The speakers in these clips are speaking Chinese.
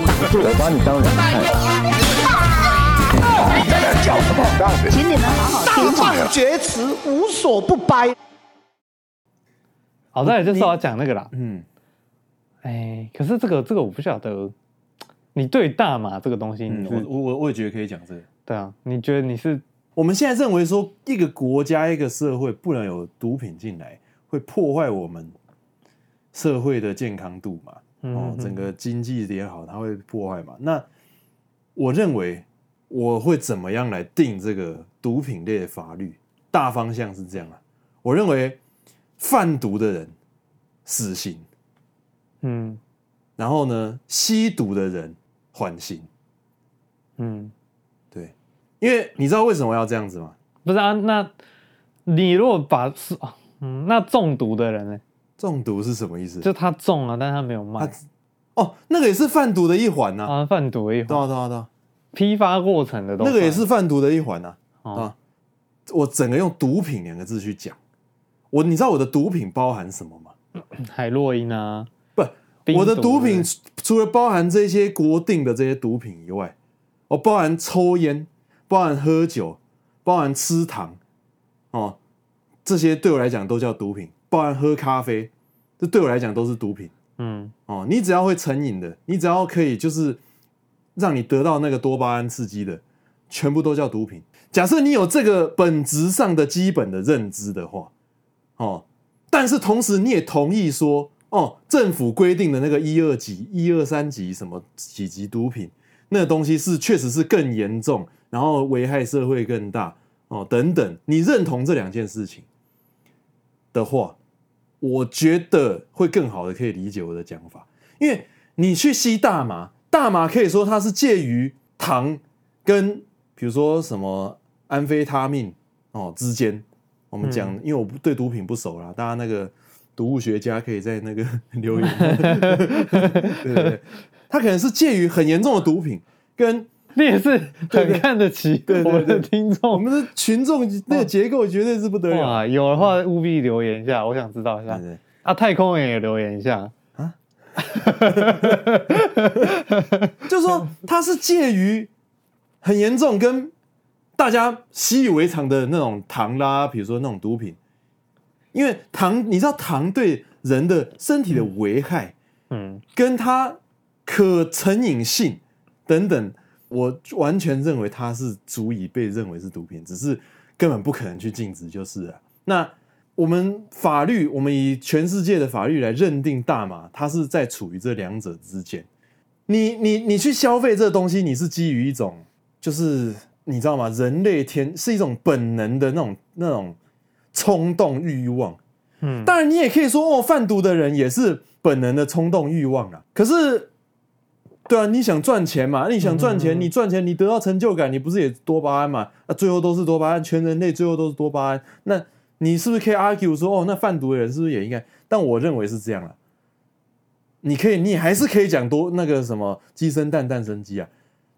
我把你当人看。叫什么？请你们好好听话。大放厥词，无所不掰。好，再来就是要讲那个啦。嗯，哎，可是这个这个我不晓得，你对大麻这个东西，你我我我我也觉得可以讲这个。对啊，你觉得你是？我们现在认为说，一个国家一个社会不能有毒品进来，会破坏我们社会的健康度嘛？哦，整个经济也好，它会破坏嘛？那我认为我会怎么样来定这个毒品类的法律？大方向是这样啊，我认为贩毒的人死刑，嗯，然后呢，吸毒的人缓刑，嗯，对，因为你知道为什么要这样子吗？不是啊，那你如果把是，嗯，那中毒的人呢？中毒是什么意思？就他中了，但他没有卖。哦，那个也是贩毒的一环呐。啊，贩毒的一环。对啊，对啊，对啊。批发过程的东西。那个也是贩毒的一环呐。哦、啊，我整个用毒品两个字去讲，我你知道我的毒品包含什么吗？海洛因啊，不，我的毒品除了包含这些国定的这些毒品以外，我包含抽烟，包含喝酒，包含吃糖，哦，这些对我来讲都叫毒品。包含喝咖啡，这对我来讲都是毒品。嗯，哦，你只要会成瘾的，你只要可以就是让你得到那个多巴胺刺激的，全部都叫毒品。假设你有这个本质上的基本的认知的话，哦，但是同时你也同意说，哦，政府规定的那个一二级、一二三级什么几级毒品，那个东西是确实是更严重，然后危害社会更大，哦，等等，你认同这两件事情的话。我觉得会更好的可以理解我的讲法，因为你去吸大麻，大麻可以说它是介于糖跟比如说什么安非他命哦之间。我们讲，因为我对毒品不熟啦，大家那个毒物学家可以在那个 留言。对对对，它可能是介于很严重的毒品，跟你也是很看得起我们的听众，我们的群众那个结构绝对是不得了啊！有的话务必留言一下，我想知道一下。啊，太空人也留言一下啊！就是说，它是介于很严重跟大家习以为常的那种糖啦，比如说那种毒品，因为糖，你知道糖对人的身体的危害，嗯，跟它可成瘾性等等。我完全认为它是足以被认为是毒品，只是根本不可能去禁止就是了。那我们法律，我们以全世界的法律来认定大麻，它是在处于这两者之间。你你你去消费这个东西，你是基于一种，就是你知道吗？人类天是一种本能的那种那种冲动欲望。嗯，当然你也可以说哦，贩毒的人也是本能的冲动欲望啊。可是。对啊，你想赚钱嘛？你想赚钱，你赚钱，你得到成就感，你不是也多巴胺嘛？啊，最后都是多巴胺，全人类最后都是多巴胺。那你是不是可以 argue 说，哦，那贩毒的人是不是也应该？但我认为是这样了。你可以，你还是可以讲多那个什么鸡生蛋，蛋生鸡啊。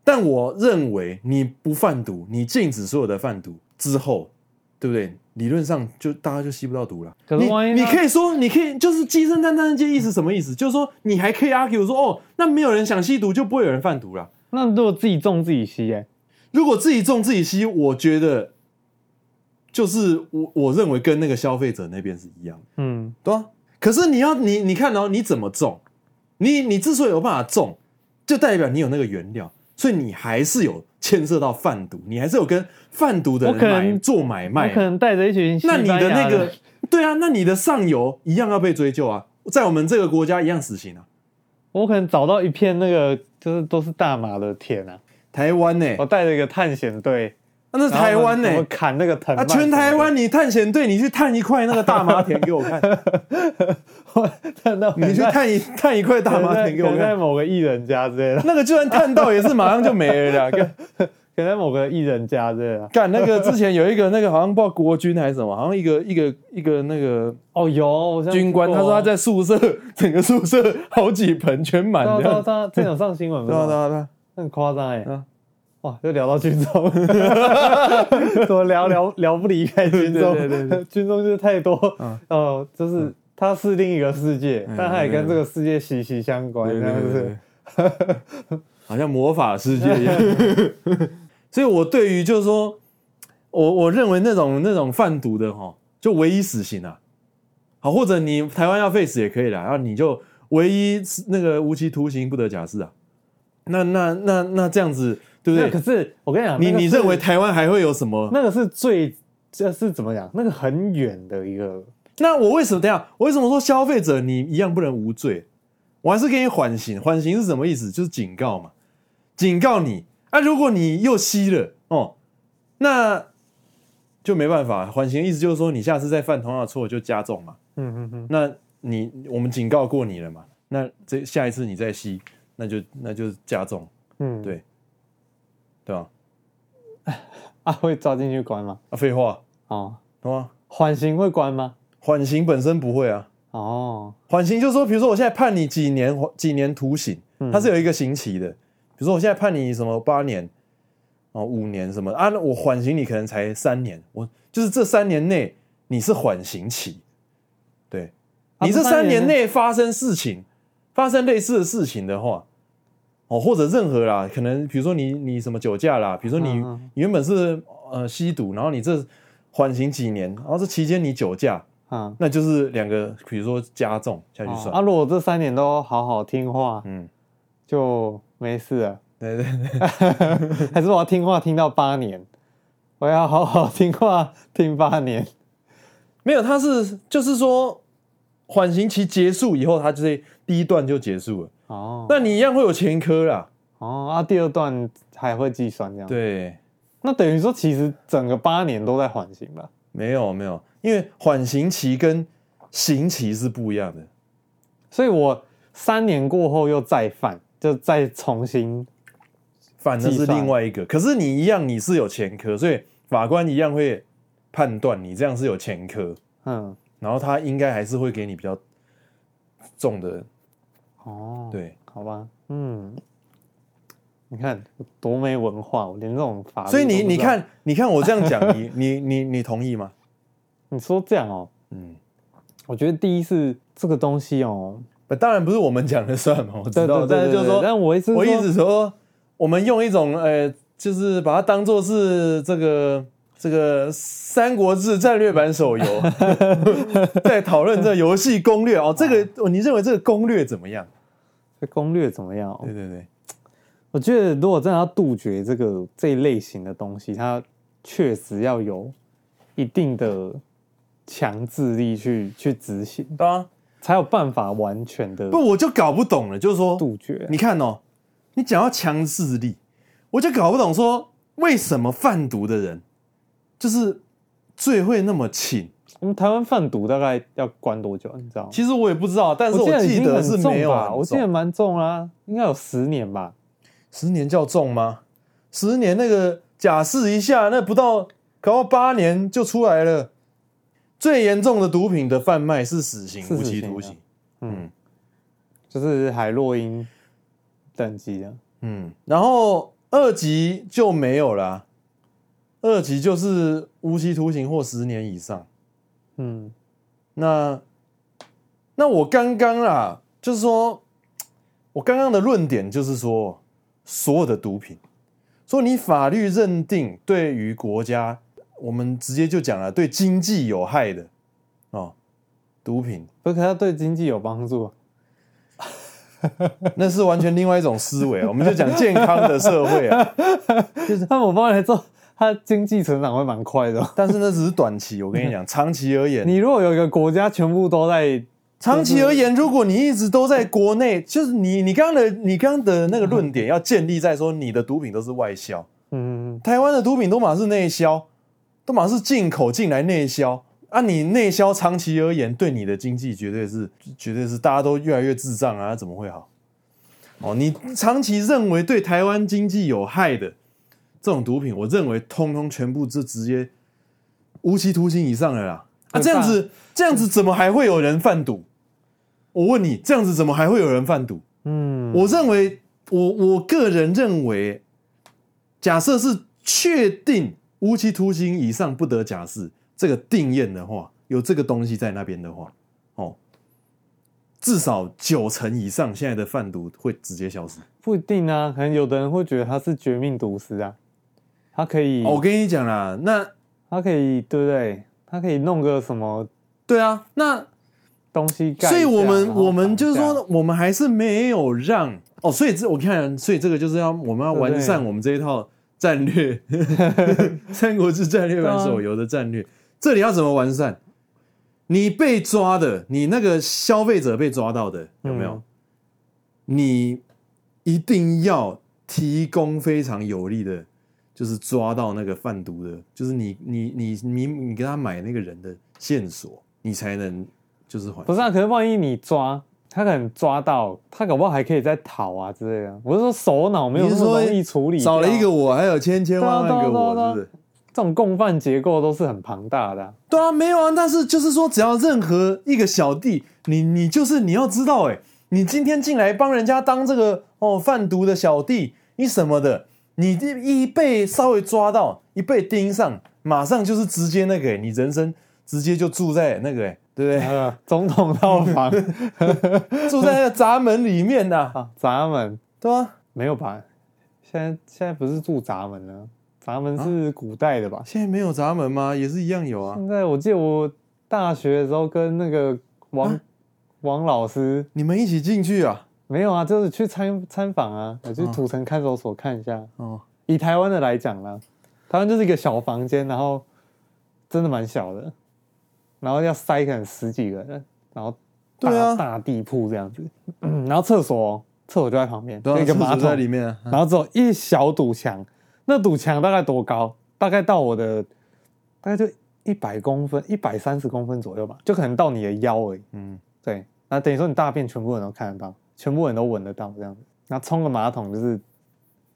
但我认为你不贩毒，你禁止所有的贩毒之后，对不对？理论上就大家就吸不到毒了。可是万一你你可以说，你可以就是鸡生蛋，蛋生鸡，意思什么意思？就是说你还可以 argue 说，哦，那没有人想吸毒，就不会有人贩毒了。那如果自己种自己吸，哎，如果自己种自己吸，我觉得就是我我认为跟那个消费者那边是一样的，嗯，对啊。可是你要你你看哦，你怎么种？你你之所以有办法种，就代表你有那个原料，所以你还是有。牵涉到贩毒，你还是有跟贩毒的人买做买卖，我可能带着一群。那你的那个，对啊，那你的上游一样要被追究啊，在我们这个国家一样死刑啊。我可能找到一片那个，就是都是大麻的田啊，台湾呢、欸，我带着一个探险队。啊、那是台湾呢、欸，我砍那个藤啊！全台湾，你探险队，你去探一块那个大麻田给我看。探到你去探一探一块大麻田给我看。在某个艺人家之类的，那个就算探到也是马上就没了。可可在某个艺人家之类的。干那个之前有一个那个好像不知道国军还是什么，好像一个一个一个那个哦有军官，他说他在宿舍 整个宿舍好几盆全满的。他他这有上新闻吗？对啊对啊对啊，很夸张哎。哇，又聊到军中，怎么聊聊聊不离开军中？对对对，军中就是太多，哦，就是它是另一个世界，但它也跟这个世界息息相关，这样子 好像魔法世界一样。所以，我对于就是说，我我认为那种那种贩毒的哈，就唯一死刑啊，好，或者你台湾要废死也可以啦，然后你就唯一那个无期徒刑不得假释啊。那那那那这样子对不对？可是我跟你讲，你你认为台湾还会有什么？那个是最这是怎么讲？那个很远的一个。那我为什么这样？我为什么说消费者你一样不能无罪？我还是给你缓刑。缓刑是什么意思？就是警告嘛，警告你啊！如果你又吸了哦，那就没办法。缓刑的意思就是说，你下次再犯同样的错就加重嘛。嗯嗯嗯。那你我们警告过你了嘛？那这下一次你再吸。那就那就加重，嗯，对，对吧？啊，会抓进去关吗？啊，废话，哦，懂吗？缓刑会关吗？缓刑本身不会啊。哦，缓刑就是说，比如说我现在判你几年几年徒刑，它是有一个刑期的。比如说我现在判你什么八年，哦，五年什么啊？我缓刑你可能才三年，我就是这三年内你是缓刑期，对，你这三年内发生事情，发生类似的事情的话。哦，或者任何啦，可能比如说你你什么酒驾啦，比如说你你原本是呃吸毒，然后你这缓刑几年，然后这期间你酒驾，啊，那就是两个，比如说加重下去算。啊，如果这三年都好好听话，嗯，就没事了。对对对，还是我要听话听到八年，我要好好听话听八年。没有，他是就是说缓刑期结束以后，他就是第一段就结束了。哦，那你一样会有前科啦。哦，啊，第二段还会计算这样。对，那等于说其实整个八年都在缓刑吧？没有没有，因为缓刑期跟刑期是不一样的。所以我三年过后又再犯，就再重新犯的是另外一个。可是你一样你是有前科，所以法官一样会判断你这样是有前科。嗯，然后他应该还是会给你比较重的。哦，对，好吧，嗯，你看多没文化，我连这种法律，所以你你看，你看我这样讲，你 你你你同意吗？你说这样哦，嗯，我觉得第一是这个东西哦，当然不是我们讲的算嘛，我知道，但是就是说，但我意思，我一直说，我们用一种呃，就是把它当做是这个这个《三国志》战略版手游，在讨论这游戏攻略哦。这个你认为这个攻略怎么样？这攻略怎么样？对对对，我觉得如果真的要杜绝这个这一类型的东西，它确实要有一定的强制力去去执行，对啊，才有办法完全的。不，我就搞不懂了，就是说杜绝。你看哦，你讲到强制力，我就搞不懂说为什么贩毒的人就是罪会那么轻。我们台湾贩毒大概要关多久？你知道吗？其实我也不知道，但是我记得是没有啊。我记得蛮重啊，应该有十年吧？十年叫重吗？十年那个假释一下，那不到搞到八年就出来了。最严重的毒品的贩卖是死刑，无期徒刑。嗯，就是海洛因等级的。嗯，然后二级就没有了，二级就是无期徒刑或十年以上。嗯，那那我刚刚啦，就是说，我刚刚的论点就是说，所有的毒品，说你法律认定对于国家，我们直接就讲了，对经济有害的哦，毒品，不可它对经济有帮助，那是完全另外一种思维，我们就讲健康的社会啊，就是那我帮你来做。它经济成长会蛮快的，但是那只是短期。我跟你讲，长期而言，你如果有一个国家全部都在长期而言，如果你一直都在国内，就是你你刚刚的你刚刚的那个论点要建立在说你的毒品都是外销，嗯，台湾的毒品都嘛是内销，都嘛是进口进来内销啊。你内销长期而言对你的经济绝对是绝对是大家都越来越智障啊，怎么会好？哦，你长期认为对台湾经济有害的。这种毒品，我认为通通全部就直接无期徒刑以上的啦。啊，这样子，这样子怎么还会有人贩毒？我问你，这样子怎么还会有人贩毒？嗯，我认为，我我个人认为，假设是确定无期徒刑以上不得假释这个定谳的话，有这个东西在那边的话，哦，至少九成以上现在的贩毒会直接消失。不一定啊，可能有的人会觉得他是绝命毒师啊，他可以，哦，我跟你讲啦，那他可以，对不对？他可以弄个什么？对啊，那东西盖。所以我们我们就是说，我们还是没有让哦，所以这我看，所以这个就是要我们要完善我们这一套战略，三国志战略版手游的战略，这里要怎么完善？你被抓的，你那个消费者被抓到的有没有？嗯、你一定要提供非常有力的，就是抓到那个贩毒的，就是你你你你你给他买那个人的线索，你才能就是还。不是啊，可是万一你抓他，可能抓到他，搞不好还可以再逃啊之类的。我是说首脑没有那么容易处理，少了一个我，还有千千万万个我，是不是？这种共犯结构都是很庞大的、啊，对啊，没有啊，但是就是说，只要任何一个小弟，你你就是你要知道，哎，你今天进来帮人家当这个哦贩毒的小弟，你什么的，你一被稍微抓到，一被盯上，马上就是直接那个，你人生直接就住在那个，对不对？呃、总统套房，住在那个闸门里面的、啊啊，闸门，对啊，没有吧？现在现在不是住闸门了。闸门是古代的吧？现在没有闸门吗？也是一样有啊。现在我记得我大学的时候跟那个王、啊、王老师，你们一起进去啊？没有啊，就是去参参访啊，我去土城看守所看一下。哦，以台湾的来讲呢，台湾就是一个小房间，然后真的蛮小的，然后要塞可能十几个人，然后大对啊大地铺这样子，嗯、然后厕所厕所就在旁边，啊、一个马桶在里面，啊、然后只有一小堵墙。那堵墙大概多高？大概到我的，大概就一百公分，一百三十公分左右吧，就可能到你的腰而已。嗯，对。那等于说你大便全部人都看得到，全部人都闻得到这样子。那冲个马桶就是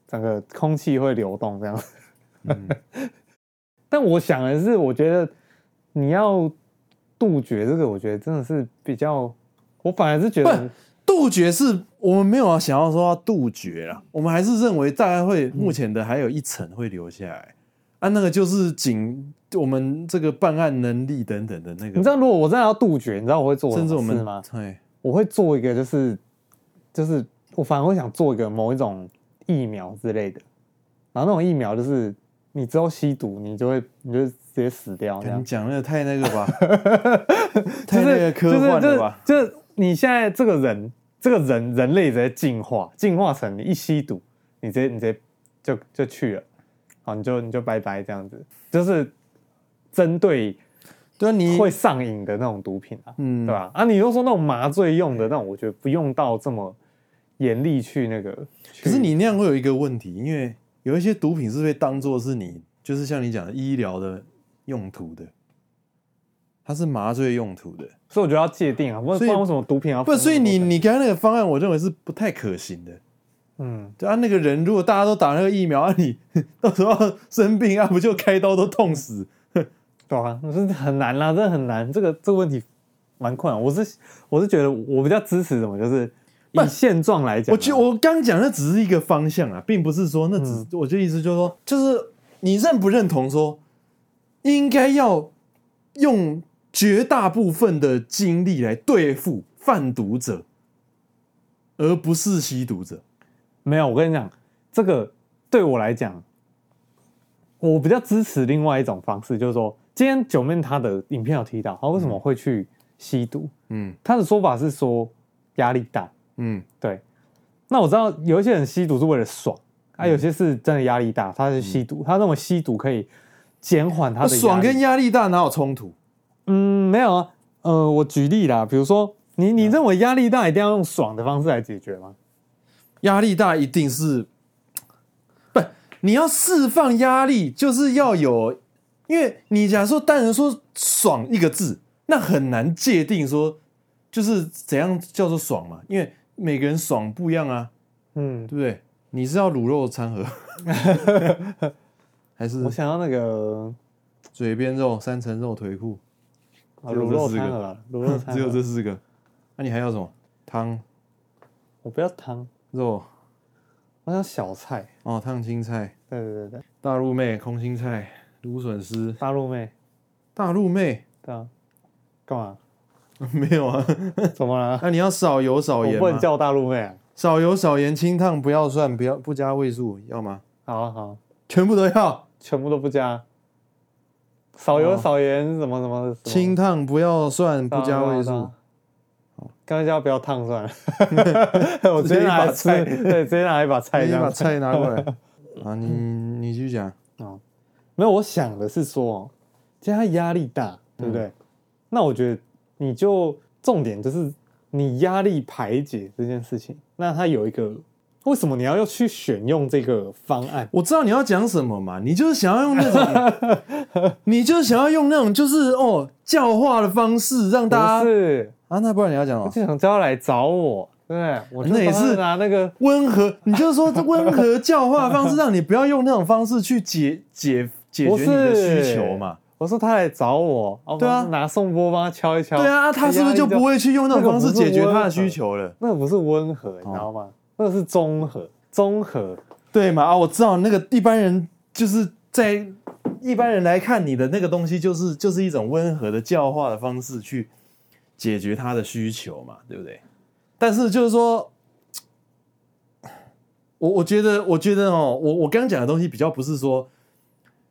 整个空气会流动这样子。嗯、但我想的是，我觉得你要杜绝这个，我觉得真的是比较，我反而是觉得。杜绝是我们没有想要说要杜绝啦，我们还是认为大概会目前的还有一层会留下来，嗯、啊，那个就是仅我们这个办案能力等等的那个。你知道，如果我真的要杜绝，你知道我会做？甚至我们对，我会做一个，就是就是我反而会想做一个某一种疫苗之类的，然后那种疫苗就是你之后吸毒，你就会你就直接死掉。你 讲那个太那个吧，太那个科幻了吧？就是。就是就是你现在这个人，这个人人类直接进化，进化成你一吸毒，你直接你直接就就去了，好，你就你就拜拜这样子，就是针对对你会上瘾的那种毒品啊，嗯，对吧？啊，你又说那种麻醉用的那种，我觉得不用到这么严厉去那个。可是你那样会有一个问题，因为有一些毒品是被当做是你，就是像你讲的医疗的用途的。它是麻醉用途的，所以我觉得要界定啊，不然为什么毒品啊不？所以你你刚才那个方案，我认为是不太可行的。嗯，对啊，那个人如果大家都打那个疫苗，啊，你 到时候生病啊，不就开刀都痛死？对啊，是很难啦，真的很难。这个这个问题蛮困难。我是我是觉得我比较支持什么，就是以现状来讲，啊，我觉我刚讲的只是一个方向啊，并不是说那只，嗯、我就意思就是说，就是你认不认同说应该要用。绝大部分的精力来对付贩毒者，而不是吸毒者。没有，我跟你讲，这个对我来讲，我比较支持另外一种方式，就是说，今天九妹她的影片有提到，她为什么会去吸毒？嗯，她的说法是说压力大。嗯，对。那我知道有一些人吸毒是为了爽，啊，有些是真的压力大，他是吸毒，他认为吸毒可以减缓他的爽跟压力大哪有冲突？嗯，没有啊，呃，我举例啦，比如说，你你认为压力大一定要用爽的方式来解决吗？压力大一定是，不，你要释放压力，就是要有，因为你假如说单人说爽一个字，那很难界定说就是怎样叫做爽嘛，因为每个人爽不一样啊，嗯，对不对？你是要卤肉餐盒，还是我想要那个嘴边肉、三层肉、腿裤？卤肉餐盒，卤肉餐只有这四个。那、啊、你还要什么？汤？我不要汤。肉？我要小菜。哦，烫青菜。对对对对。大陆妹，空心菜，芦笋丝。大陆妹。大陆妹。对啊。干嘛？没有啊，怎么了？那你要少油少盐，不能叫大陆妹啊。少油少盐，清烫不要蒜，不要不加味素，要吗？好啊好，全部都要，全部都不加。少油少盐，什么什么？清烫不要蒜，不加味素。刚才叫不要烫算了，我直接拿菜，对，直接拿一把菜，把菜拿过来。啊，你你继续讲啊，没有，我想的是说，其实他压力大，对不对？那我觉得你就重点就是你压力排解这件事情，那他有一个。为什么你要要去选用这个方案？我知道你要讲什么嘛，你就是想要用那种，你就是想要用那种，就是哦教化的方式让大家是啊，那不然你要讲什么？就想叫他来找我，对？我那也是拿那个温和，你就是说这温和教化的方式，让你不要用那种方式去解解解决你的需求嘛。我说他来找我，对啊，拿宋波帮他敲一敲，对啊，他是不是就不会去用那种方式解决他的需求了？那个不是温和，你知道吗？那个是综合，综合对嘛？啊，我知道那个一般人就是在一般人来看你的那个东西，就是就是一种温和的教化的方式去解决他的需求嘛，对不对？但是就是说，我我觉得，我觉得哦，我我刚刚讲的东西比较不是说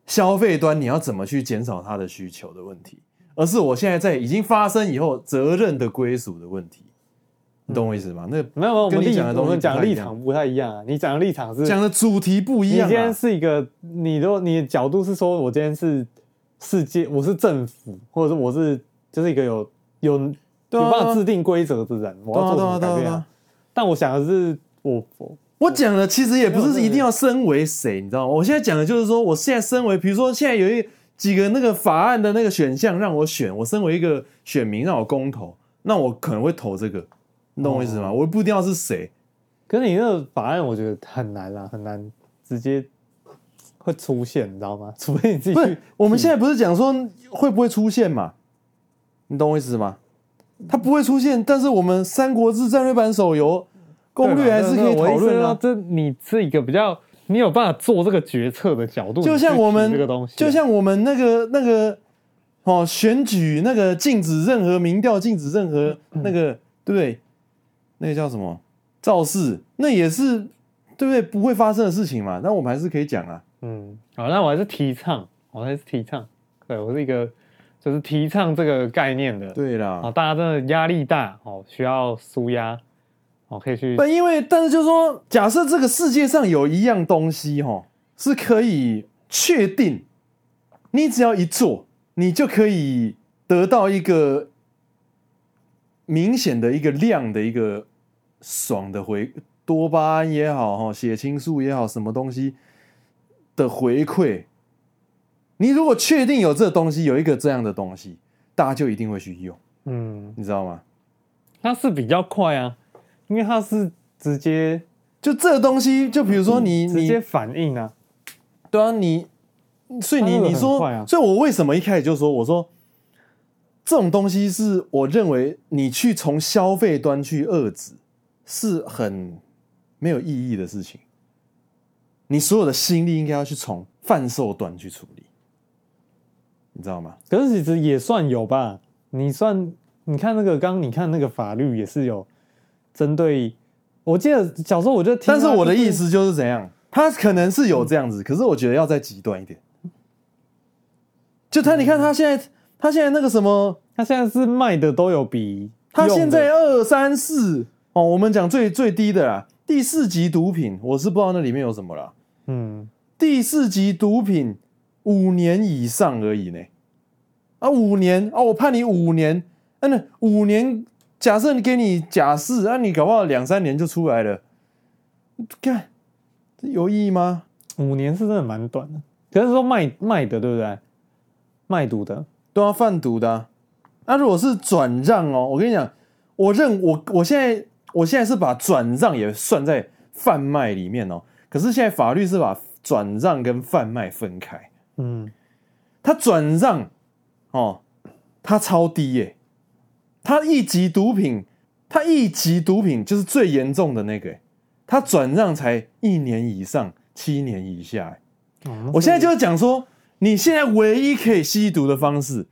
消费端你要怎么去减少它的需求的问题，而是我现在在已经发生以后责任的归属的问题。你懂我意思吗？那没有我们讲的，我们讲立场不太一样啊。你讲的立场是讲的主题不一样。你今天是一个，你的你的角度是说，我今天是世界，我是政府，或者是我是就是一个有有有办法制定规则的人，我要做什么改变？啊但我想的是，我我我讲的其实也不是一定要身为谁，你知道吗？我现在讲的就是说，我现在身为，比如说现在有一几个那个法案的那个选项让我选，我身为一个选民让我公投，那我可能会投这个。你懂我意思吗？我不一定要是谁，可是你那个法案，我觉得很难啊，很难直接会出现，你知道吗？除非你自己去。我们现在不是讲说会不会出现嘛？你懂我意思吗？它不会出现，但是我们《三国志》战略版手游攻略还是可以讨论啊。这你是一个比较你有办法做这个决策的角度，就像我们这个东西，就像我们那个那个哦，选举那个禁止任何民调，禁止任何那个，对不对？那个叫什么造势？那也是对不对？不会发生的事情嘛？那我们还是可以讲啊。嗯，好，那我还是提倡，我还是提倡。对，我是一个就是提倡这个概念的。对啦，好，大家真的压力大哦，需要舒压，哦，可以去。但因为，但是就是说，假设这个世界上有一样东西哈，是可以确定，你只要一做，你就可以得到一个。明显的一个量的一个爽的回多巴胺也好哈，血清素也好，什么东西的回馈，你如果确定有这东西，有一个这样的东西，大家就一定会去用，嗯，你知道吗？它是比较快啊，因为它是直接就这个东西，就比如说你、嗯、直接反应啊，对啊，你所以你你说、啊，所以我为什么一开始就说我说。这种东西是我认为你去从消费端去遏制，是很没有意义的事情。你所有的心力应该要去从贩售端去处理，你知道吗？可是其实也算有吧。你算你看那个刚，你看那个法律也是有针对。我记得小时候我就听，但是我的意思就是怎样，他可能是有这样子，可是我觉得要再极端一点。就他，你看他现在。他现在那个什么，他现在是卖的都有比他现在二三四哦，我们讲最最低的啦，第四级毒品，我是不知道那里面有什么啦。嗯，第四级毒品五年以上而已呢。啊，五年哦，我判你五年，啊，五年，假设你给你假释，啊，你搞不好两三年就出来了，看这有意义吗？五年是真的蛮短的，可是说卖卖的对不对？卖毒的。都要贩毒的、啊，那、啊、如果是转让哦，我跟你讲，我认我我现在我现在是把转让也算在贩卖里面哦。可是现在法律是把转让跟贩卖分开，嗯，他转让哦，他超低耶，他一级毒品，他一级毒品就是最严重的那个，他转让才一年以上七年以下，我现在就是讲说。你现在唯一可以吸毒的方式，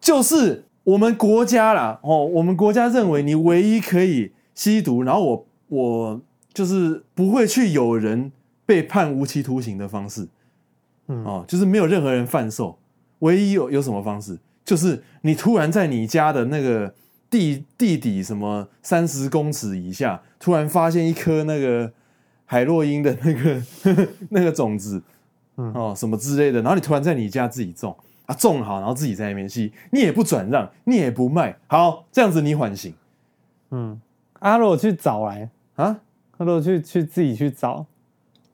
就是我们国家啦，哦，我们国家认为你唯一可以吸毒，然后我我就是不会去有人被判无期徒刑的方式，嗯，哦，就是没有任何人贩售，唯一有有什么方式，就是你突然在你家的那个地地底什么三十公尺以下，突然发现一颗那个海洛因的那个 那个种子，嗯，哦，什么之类的，然后你突然在你家自己种。啊，种好，然后自己在那边吸，你也不转让，你也不卖，好，这样子你缓刑。嗯，阿洛去找来啊，阿洛去去自己去找，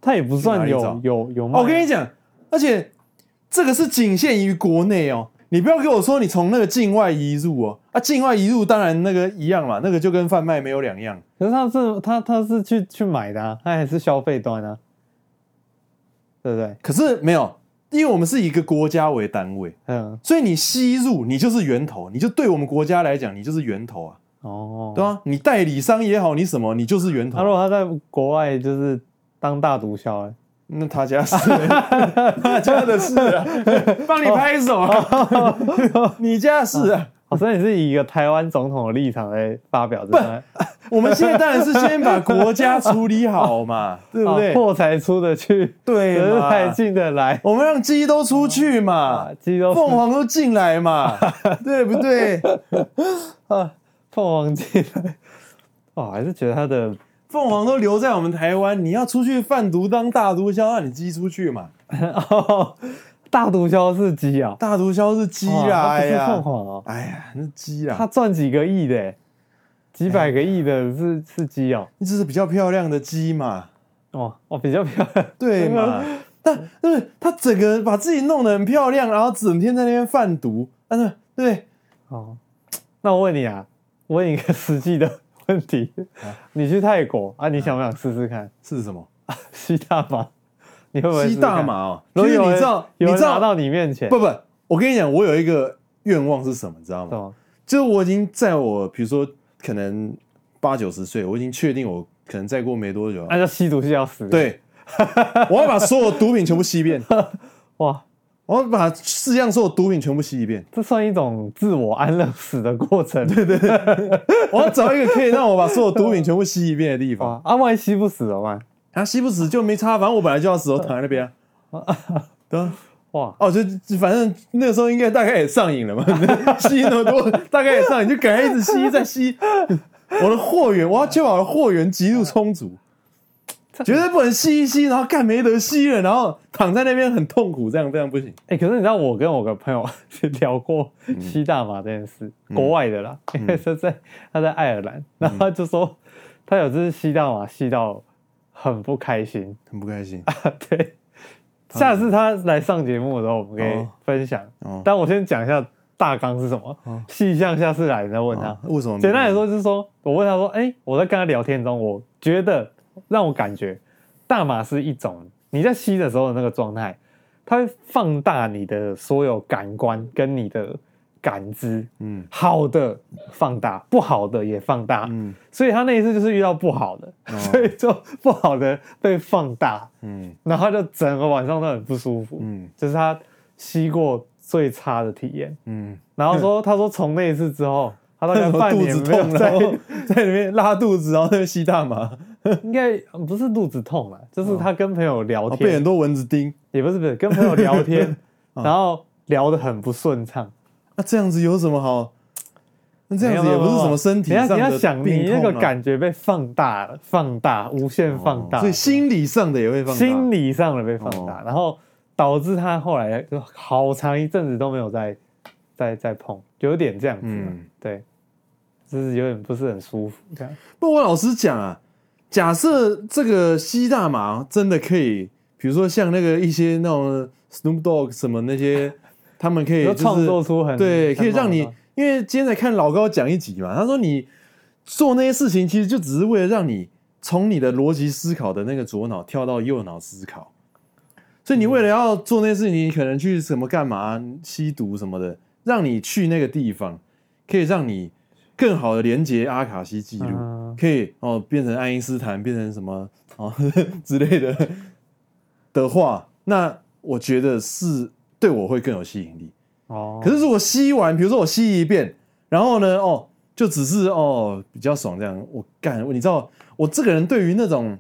他也不算有有有卖。哦，我跟你讲，而且这个是仅限于国内哦，你不要跟我说你从那个境外移入哦，啊，境外移入当然那个一样嘛，那个就跟贩卖没有两样。可是他是他他是去去买的啊，他还是消费端啊，对不对？可是没有。因为我们是以一个国家为单位，嗯，所以你吸入，你就是源头，你就对我们国家来讲，你就是源头啊，哦，对啊，你代理商也好，你什么，你就是源头。他如果他在国外就是当大毒枭，哎，那他家是，他家的事啊，帮你拍手啊，你家是啊。好像你是以一个台湾总统的立场来发表这个，我们现在当然是先把国家处理好嘛，对不对？货才出得去，对，人才进得来。我们让鸡都出去嘛，鸡都凤凰都进来嘛，对不对？啊，凤凰进来，哦，还是觉得他的凤凰都留在我们台湾，你要出去贩毒当大毒枭，让你鸡出去嘛。大毒枭是鸡啊，大毒枭是鸡啊，不是凤凰哦。哎呀，那鸡啊，他赚几个亿的，几百个亿的是是鸡哦，这是比较漂亮的鸡嘛。哦哦，比较漂亮，对嘛？但是，他整个把自己弄得很漂亮，然后整天在那边贩毒，啊对对。哦，那我问你啊，我问你一个实际的问题，你去泰国啊，你想不想试试看？是什么？吸大麻？你会不会吸大麻哦？所以你知道，你知道拿到你面前？不不，我跟你讲，我有一个愿望是什么？你知道吗？就是我已经在我，比如说可能八九十岁，我已经确定我可能再过没多久，那就吸毒是要死。对，我要把所有毒品全部吸遍。哇！我要把世上所有毒品全部吸一遍，这算一种自我安乐死的过程。对对对，我要找一个可以让我把所有毒品全部吸一遍的地方。啊，万一吸不死怎么办？他、啊、吸不死就没差，反正我本来就要死，我躺在那边啊。对啊，哇哦，就反正那个时候应该大概也上瘾了嘛，吸那么多，大概也上瘾，就赶快一直吸，再吸。我的货源，我要确保我的货源极度充足，绝对不能吸一吸，然后干没得吸了，然后躺在那边很痛苦，这样这样不行。哎、欸，可是你知道，我跟我个朋友聊过吸大麻这件事，嗯、国外的啦，因为他在他在爱尔兰，然后他就说他有次吸大麻吸到。很不开心，很不开心啊！对，下次他来上节目的时候，我们可以分享。哦，但我先讲一下大纲是什么。细项下次来再问他。为什么？简单来说就是说，我问他说：“哎，我在跟他聊天中，我觉得让我感觉大麻是一种你在吸的时候的那个状态，它会放大你的所有感官跟你的。”感知，嗯，好的放大，不好的也放大，嗯，所以他那一次就是遇到不好的，哦、所以就不好的被放大，嗯，然后他就整个晚上都很不舒服，嗯，就是他吸过最差的体验，嗯，然后说，他说从那一次之后，他大概 半年没有在 在里面拉肚子，然后在吸大麻，应该不是肚子痛了，就是他跟朋友聊天，哦、被很多蚊子叮，也不是不是跟朋友聊天，然后聊得很不顺畅。那这样子有什么好？那这样子也不是什么身体上的病痛啊。你要想，你那个感觉被放大了，放大，无限放大，所以心理上的也会放大，心理上的被放大，然后导致他后来就好长一阵子都没有再再再碰，有点这样子。嗯，对，就是有点不是很舒服。这样。不过我老实讲啊，假设这个吸大麻真的可以，比如说像那个一些那种 Snoop Dogg 什么那些。他们可以创作出很对，可以让你，因为今天在看老高讲一集嘛，他说你做那些事情，其实就只是为了让你从你的逻辑思考的那个左脑跳到右脑思考，所以你为了要做那些事情，你可能去什么干嘛吸毒什么的，让你去那个地方，可以让你更好的连接阿卡西记录，可以哦变成爱因斯坦，变成什么哦 之类的的话，那我觉得是。对我会更有吸引力哦。可是如果吸完，比如说我吸一遍，然后呢，哦，就只是哦比较爽这样。我干，你知道我这个人对于那种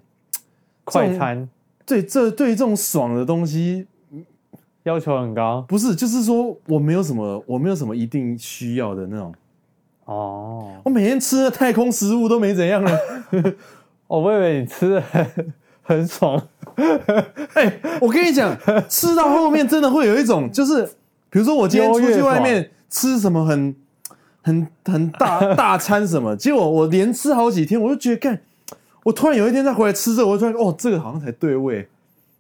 快餐，对这对于这种爽的东西要求很高。不是，就是说我没有什么，我没有什么一定需要的那种。哦，我每天吃的太空食物都没怎样了。我以为你吃的很很爽。哎、欸，我跟你讲，吃到后面真的会有一种，就是比如说我今天出去外面吃什么很很很大 大餐什么，结果我连吃好几天，我就觉得干，我突然有一天再回来吃这个，我就突然哦，这个好像才对味，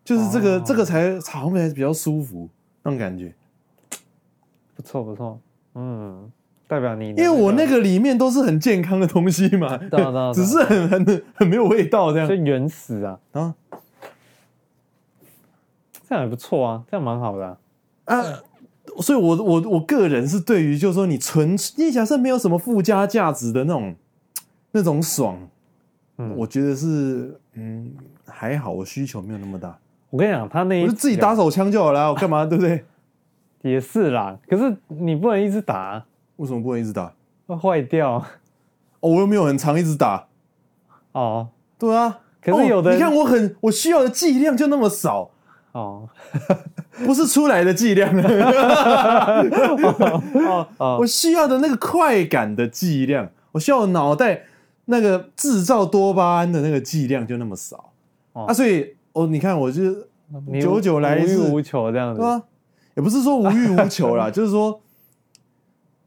就是这个、哦、这个才好像才比较舒服那种感觉，不错不错，嗯。代表你，因为我那个里面都是很健康的东西嘛，只是很很很没有味道这样，就原始啊啊，这样也不错啊，这样蛮好的啊，啊，所以我我我个人是对于就是说你纯你假设没有什么附加价值的那种那种爽，嗯，我觉得是嗯还好，我需求没有那么大。我跟你讲，他那一我就自己打手枪就好了，我干嘛对不对？也是啦，可是你不能一直打啊。为什么不能一直打？会坏掉。哦，我又没有很长一直打。哦，对啊。可是有的，哦，你看我很我需要的剂量就那么少。哦，不是出来的剂量。哦 哦，我需要的那个快感的剂量，我需要脑袋那个制造多巴胺的那个剂量就那么少。哦，啊，所以哦，你看我就久久来一次，无欲无求这样子。对啊，也不是说无欲无求啦，就是说。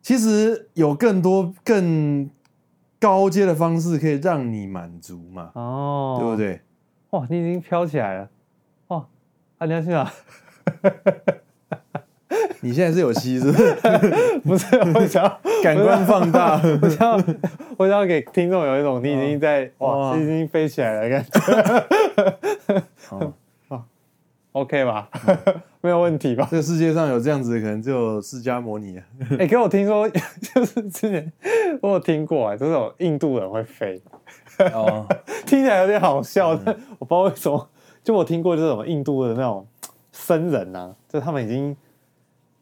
其实有更多更高阶的方式可以让你满足嘛？哦，对不对？哇，你已经飘起来了！哇，啊，你要去哪？你现在是有吸是不是？不是，我想要 感官放大，我想要，我想要给听众有一种你已经在哇，哇，你已经飞起来了的感觉。哦 OK 吧，没有问题吧？这个世界上有这样子的，可能只有释迦摩尼。哎、欸，可我听说，就是之前我有听过啊，就是有印度人会飞。哦，听起来有点好笑，但我不知道为什么。就我听过就是什么印度的那种僧人啊，就他们已经，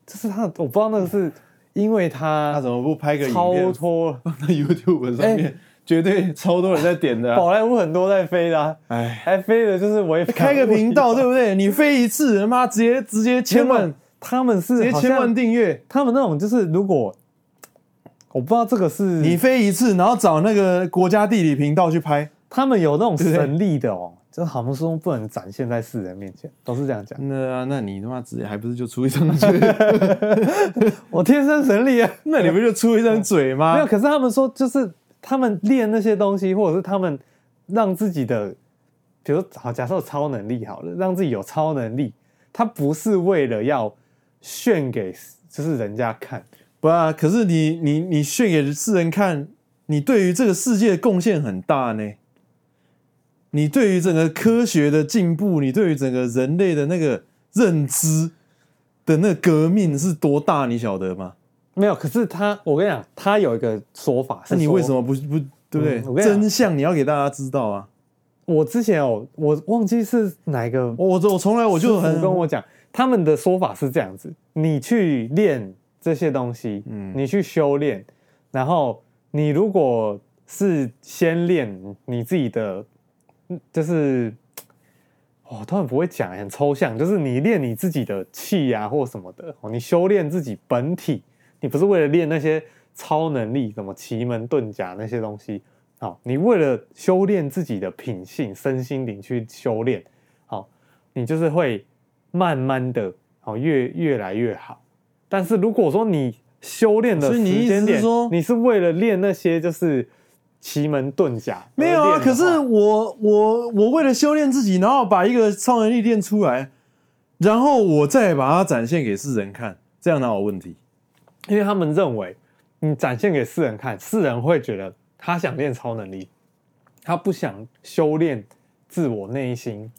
就是他，我不知道那个是因为他他怎么不拍个超脱 YouTube 上面？欸绝对超多人在点的，宝莱坞很多在飞的，啊，哎，还飞的就是违法。开个频道对不对？你飞一次，他妈直接直接千万，他们是直接千万订阅。他们那种就是，如果我不知道这个是你飞一次，然后找那个国家地理频道去拍，他们有那种神力的哦，就好像说不能展现在世人面前，都是这样讲。那那你他妈直接还不是就出一张嘴？我天生神力啊，那你不就出一张嘴吗？没有，可是他们说就是。他们练那些东西，或者是他们让自己的，比如好，假设有超能力好了，让自己有超能力，他不是为了要炫给就是人家看，不啊？可是你你你炫给世人看，你对于这个世界贡献很大呢。你对于整个科学的进步，你对于整个人类的那个认知的那个革命是多大，你晓得吗？没有，可是他，我跟你讲，他有一个说法，是你为什么不不对不对？嗯、真相你要给大家知道啊！我之前哦，我忘记是哪一个，我我从来我就很跟我讲，他们的说法是这样子：你去练这些东西，嗯，你去修炼，然后你如果是先练你自己的，就是，哦，他们不会讲，很抽象，就是你练你自己的气啊或什么的，哦你修炼自己本体。你不是为了练那些超能力，什么奇门遁甲那些东西，好，你为了修炼自己的品性、身心灵去修炼，好，你就是会慢慢的，好，越越来越好。但是如果说你修炼的时间点，你是为了练那些就是奇门遁甲，没有啊？可是我我我为了修炼自己，然后把一个超能力练出来，然后我再把它展现给世人看，这样哪有问题？因为他们认为，你展现给世人看，世人会觉得他想练超能力，他不想修炼自我内心。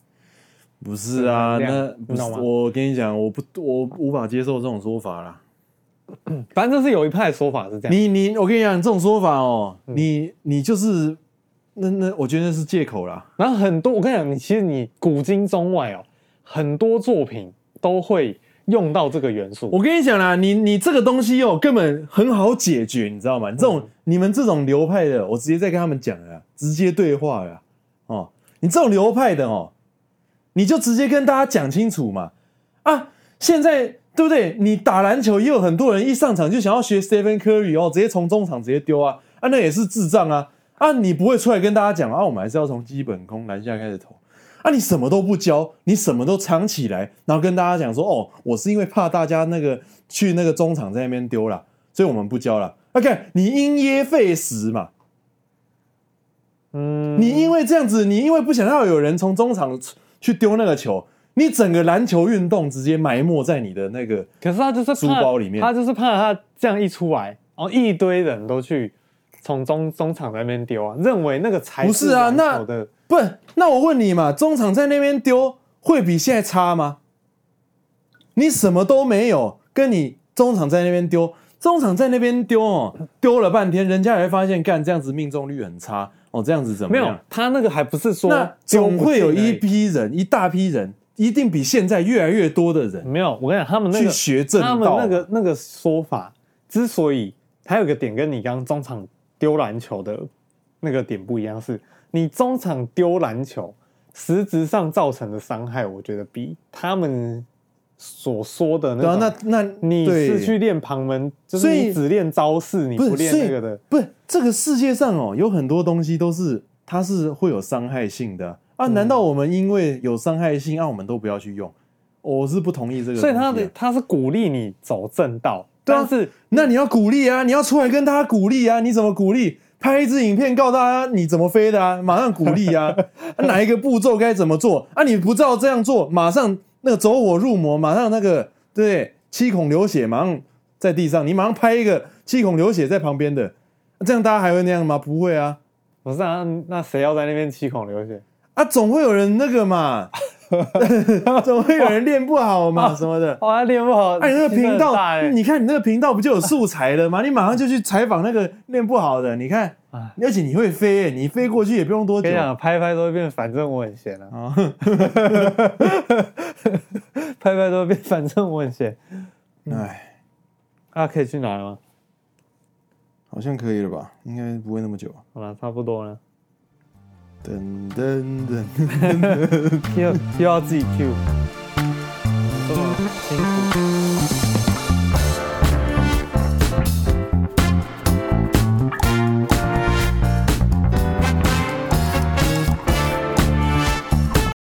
不是啊，那不是我跟你讲，我不，我无法接受这种说法啦。反正这是有一派的说法是这样。你你，我跟你讲，这种说法哦，你你就是那那，我觉得那是借口啦。然后很多，我跟你讲，你其实你古今中外哦，很多作品都会用到这个元素。我跟你讲啦，你你这个东西哦，根本很好解决，你知道吗？这种、嗯、你们这种流派的，我直接在跟他们讲了，直接对话了哦。你这种流派的哦，你就直接跟大家讲清楚嘛。啊，现在对不对？你打篮球也有很多人一上场就想要学 Stephen Curry 哦，直接从中场直接丢啊，啊，那也是智障啊。啊，你不会出来跟大家讲啊，我们还是要从基本功篮下开始投。啊！你什么都不教，你什么都藏起来，然后跟大家讲说：“哦，我是因为怕大家那个去那个中场在那边丢了，所以我们不教了。”OK，你因噎废食嘛？嗯，你因为这样子，你因为不想要有人从中场去丢那个球，你整个篮球运动直接埋没在你的那个……可是他就是书包里面，他就是怕他这样一出来，然后一堆人都去从中中场在那边丢啊，认为那个才不是啊，那的。不，那我问你嘛，中场在那边丢会比现在差吗？你什么都没有，跟你中场在那边丢，中场在那边丢哦，丢了半天，人家也会发现，干这样子命中率很差哦，这样子怎么样？没有，他那个还不是说，那总会有一批人，一大批人，一定比现在越来越多的人。没有，我跟你讲，他们那个去学正道，他们那个那个说法，之所以还有个点跟你刚刚中场丢篮球的那个点不一样是。你中场丢篮球，实质上造成的伤害，我觉得比他们所说的那……那那你是去练旁门，就是你只练招式，你不练那个的。不是这个世界上哦，有很多东西都是它是会有伤害性的啊！难道我们因为有伤害性，啊，我们都不要去用？我是不同意这个。所以他的他是鼓励你走正道，但是那你要鼓励啊，你要出来跟大家鼓励啊，你怎么鼓励？拍一支影片告诉大家你怎么飞的啊，马上鼓励啊，啊，哪一个步骤该怎么做啊？你不照这样做，马上那个走火入魔，马上那个对七孔流血，马上在地上，你马上拍一个七孔流血在旁边的，这样大家还会那样吗？不会啊，不是啊，那谁要在那边七孔流血啊？总会有人那个嘛。怎么会有人练不好嘛？什么的？哦，他练不好。哎，你那个频道，你看你那个频道不就有素材了吗？你马上就去采访那个练不好的。你看，而且你会飞，你飞过去也不用多久。拍拍都会变，反正我很闲啊。拍拍都会变，反正我很闲。哎，啊，可以去哪了吗？好像可以了吧？应该不会那么久。好了，差不多了。噔噔噔噔噔，需要 要自己 Q，这么辛苦。